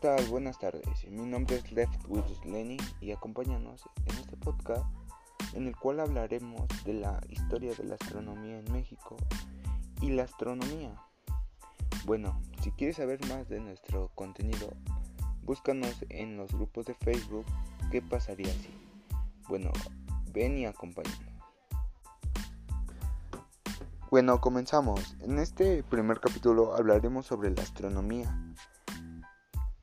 tal? Buenas tardes. Mi nombre es Left with Lenny y acompáñanos en este podcast en el cual hablaremos de la historia de la astronomía en México y la astronomía. Bueno, si quieres saber más de nuestro contenido, búscanos en los grupos de Facebook ¿Qué pasaría si? Bueno, ven y acompáñanos. Bueno, comenzamos. En este primer capítulo hablaremos sobre la astronomía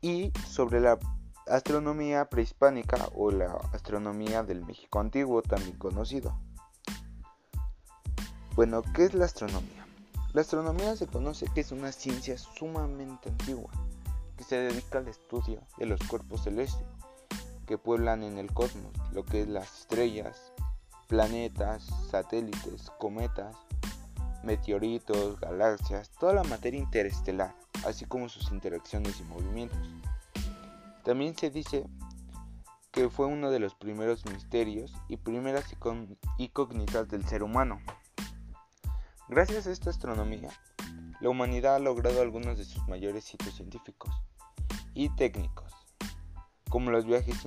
y sobre la astronomía prehispánica o la astronomía del México antiguo, también conocido. Bueno, ¿qué es la astronomía? La astronomía se conoce que es una ciencia sumamente antigua que se dedica al estudio de los cuerpos celestes que pueblan en el cosmos, lo que es las estrellas, planetas, satélites, cometas, meteoritos, galaxias, toda la materia interestelar, así como sus interacciones y movimientos. También se dice que fue uno de los primeros misterios y primeras incógnitas del ser humano. Gracias a esta astronomía, la humanidad ha logrado algunos de sus mayores hitos científicos y técnicos, como los viajes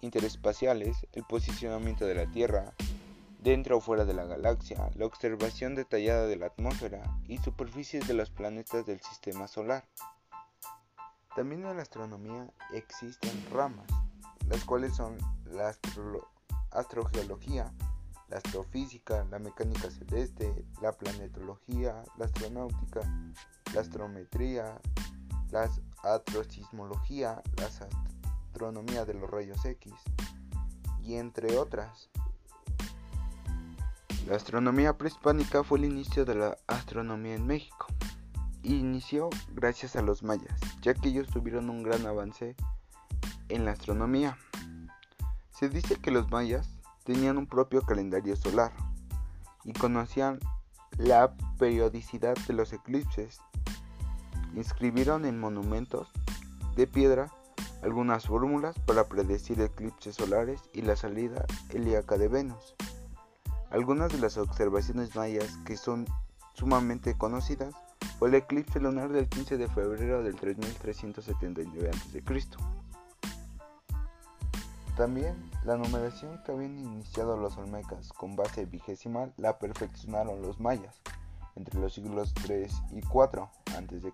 interespaciales, el posicionamiento de la Tierra, dentro o fuera de la galaxia, la observación detallada de la atmósfera y superficies de los planetas del sistema solar. También en la astronomía existen ramas, las cuales son la astrogeología, la astrofísica, la mecánica celeste, la planetología, la astronáutica, la astrometría, la astrosismología, la astronomía de los rayos X y entre otras. La astronomía prehispánica fue el inicio de la astronomía en México. Inició gracias a los mayas, ya que ellos tuvieron un gran avance en la astronomía. Se dice que los mayas tenían un propio calendario solar y conocían la periodicidad de los eclipses. Inscribieron en monumentos de piedra algunas fórmulas para predecir eclipses solares y la salida helíaca de Venus. Algunas de las observaciones mayas que son sumamente conocidas fue el eclipse lunar del 15 de febrero del 3379 a.C. También la numeración que habían iniciado los olmecas con base vigesimal la perfeccionaron los mayas entre los siglos 3 y 4 a.C.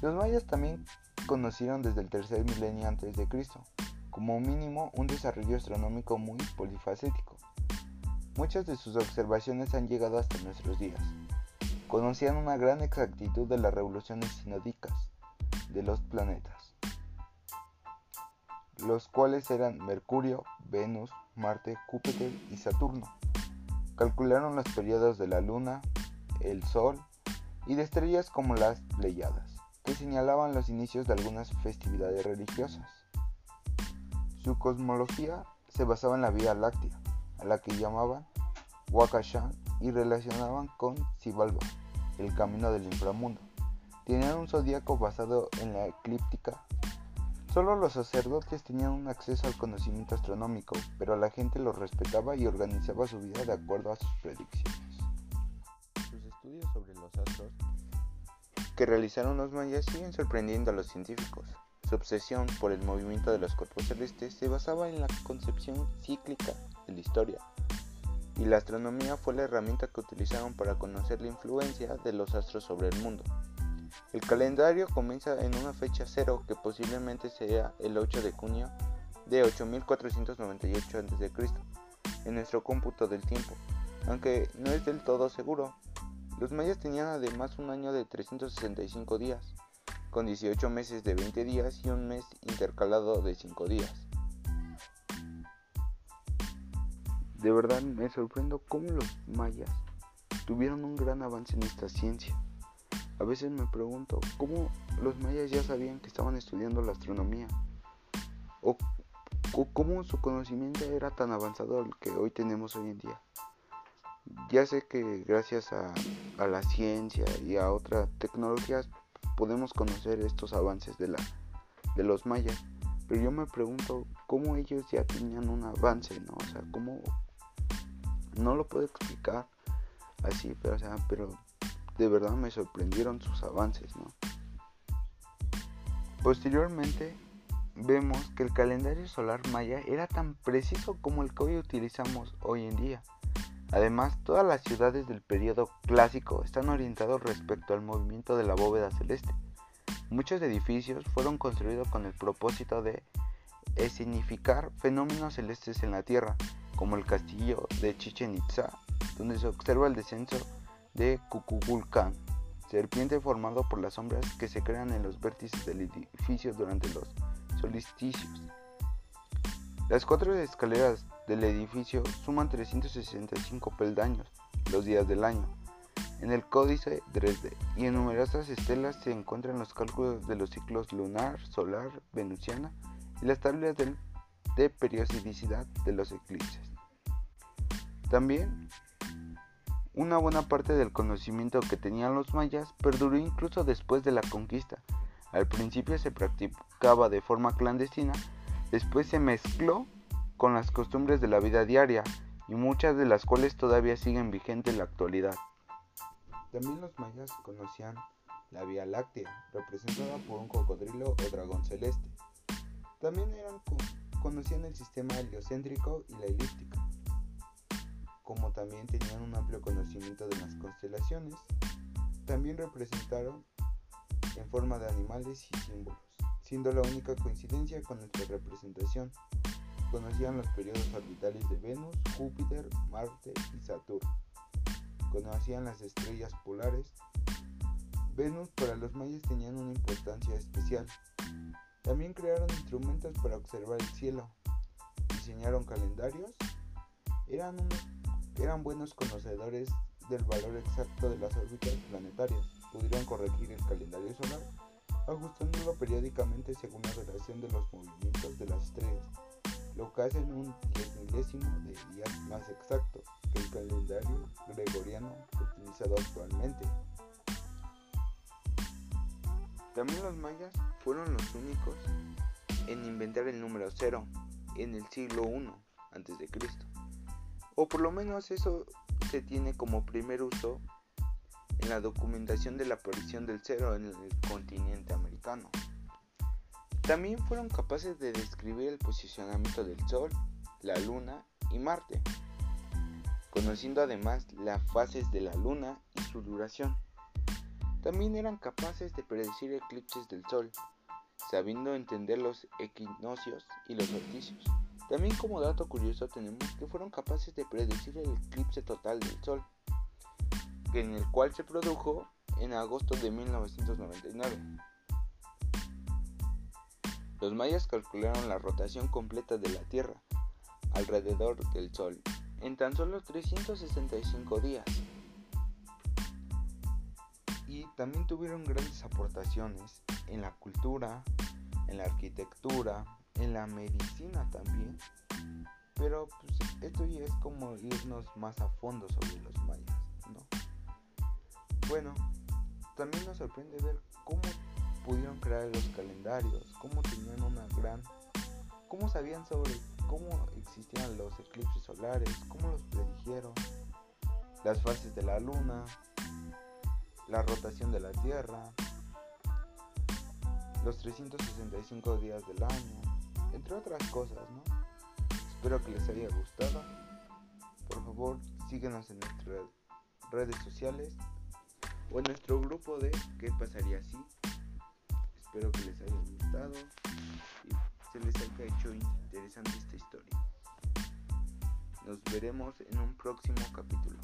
Los mayas también conocieron desde el tercer milenio a.C. como mínimo un desarrollo astronómico muy polifacético Muchas de sus observaciones han llegado hasta nuestros días. Conocían una gran exactitud de las revoluciones sinódicas de los planetas, los cuales eran Mercurio, Venus, Marte, Júpiter y Saturno. Calcularon los periodos de la Luna, el Sol y de estrellas como las Pleiadas, que señalaban los inicios de algunas festividades religiosas. Su cosmología se basaba en la Vía Láctea, la que llamaban Wakashan y relacionaban con Xibalba, el camino del inframundo. Tenían un zodíaco basado en la eclíptica. Solo los sacerdotes tenían un acceso al conocimiento astronómico, pero la gente los respetaba y organizaba su vida de acuerdo a sus predicciones. Sus estudios sobre los astros que realizaron los mayas siguen sorprendiendo a los científicos. Su obsesión por el movimiento de los cuerpos celestes se basaba en la concepción cíclica de la historia, y la astronomía fue la herramienta que utilizaron para conocer la influencia de los astros sobre el mundo. El calendario comienza en una fecha cero que posiblemente sea el 8 de junio de 8498 a.C. en nuestro cómputo del tiempo, aunque no es del todo seguro. Los mayas tenían además un año de 365 días, con 18 meses de 20 días y un mes intercalado de 5 días. De verdad me sorprendo cómo los mayas tuvieron un gran avance en esta ciencia. A veces me pregunto cómo los mayas ya sabían que estaban estudiando la astronomía o, cómo su conocimiento era tan avanzado el que hoy tenemos hoy en día. Ya sé que gracias a, a la ciencia y a otras tecnologías podemos conocer estos avances de, la, de los mayas, pero yo me pregunto cómo ellos ya tenían un avance, ¿no? O sea, cómo no lo puedo explicar así, pero, o sea, pero de verdad me sorprendieron sus avances, ¿no? Posteriormente, vemos que el calendario solar maya era tan preciso como el que hoy utilizamos hoy en día. Además, todas las ciudades del periodo clásico están orientadas respecto al movimiento de la bóveda celeste. Muchos edificios fueron construidos con el propósito de escenificar fenómenos celestes en la Tierra, como el castillo de Chichen Itza, donde se observa el descenso de Kukulcán, serpiente formado por las sombras que se crean en los vértices del edificio durante los solsticios. Las cuatro escaleras del edificio suman 365 peldaños los días del año. En el códice Dresde y en numerosas estelas se encuentran los cálculos de los ciclos lunar, solar, venusiana y las tablas de periodicidad de los eclipses. También una buena parte del conocimiento que tenían los mayas perduró incluso después de la conquista. Al principio se practicaba de forma clandestina, después se mezcló con las costumbres de la vida diaria y muchas de las cuales todavía siguen vigentes en la actualidad. También los mayas conocían la Vía Láctea, representada por un cocodrilo o dragón celeste. También eran, conocían el sistema heliocéntrico y la elíptica, como también tenían un amplio conocimiento de las constelaciones. También representaron en forma de animales y símbolos, siendo la única coincidencia con nuestra representación conocían los periodos orbitales de Venus, Júpiter, Marte y Saturno. Conocían las estrellas polares. Venus para los mayas tenían una importancia especial. También crearon instrumentos para observar el cielo. Diseñaron calendarios. Eran, eran buenos conocedores del valor exacto de las órbitas planetarias. Pudieron corregir el calendario solar ajustándolo periódicamente según la relación de los movimientos de las estrellas lo que hace un diez milésimo de días más exacto que el calendario gregoriano utilizado actualmente. También los mayas fueron los únicos en inventar el número cero en el siglo I a.C. O por lo menos eso se tiene como primer uso en la documentación de la aparición del cero en el continente americano. También fueron capaces de describir el posicionamiento del Sol, la Luna y Marte, conociendo además las fases de la Luna y su duración. También eran capaces de predecir eclipses del Sol, sabiendo entender los equinoccios y los solsticios. También como dato curioso tenemos que fueron capaces de predecir el eclipse total del Sol, en el cual se produjo en agosto de 1999. Los mayas calcularon la rotación completa de la Tierra alrededor del Sol en tan solo 365 días. También tuvieron grandes aportaciones en la cultura, en la arquitectura, en la medicina también. Pero pues, esto ya es como irnos más a fondo sobre los mayas, ¿no? Bueno, también nos sorprende ver cómo pudieron crear los calendarios, cómo tenían una gran, cómo sabían sobre cómo existían los eclipses solares, cómo los predijeron, las fases de la luna, la rotación de la Tierra, los 365 días del año, entre otras cosas, ¿no? Espero que les haya gustado. Por favor, síguenos en nuestras redes sociales o en nuestro grupo de ¿Qué pasaría si? Espero que les haya gustado y se les haya hecho interesante esta historia. Nos veremos en un próximo capítulo.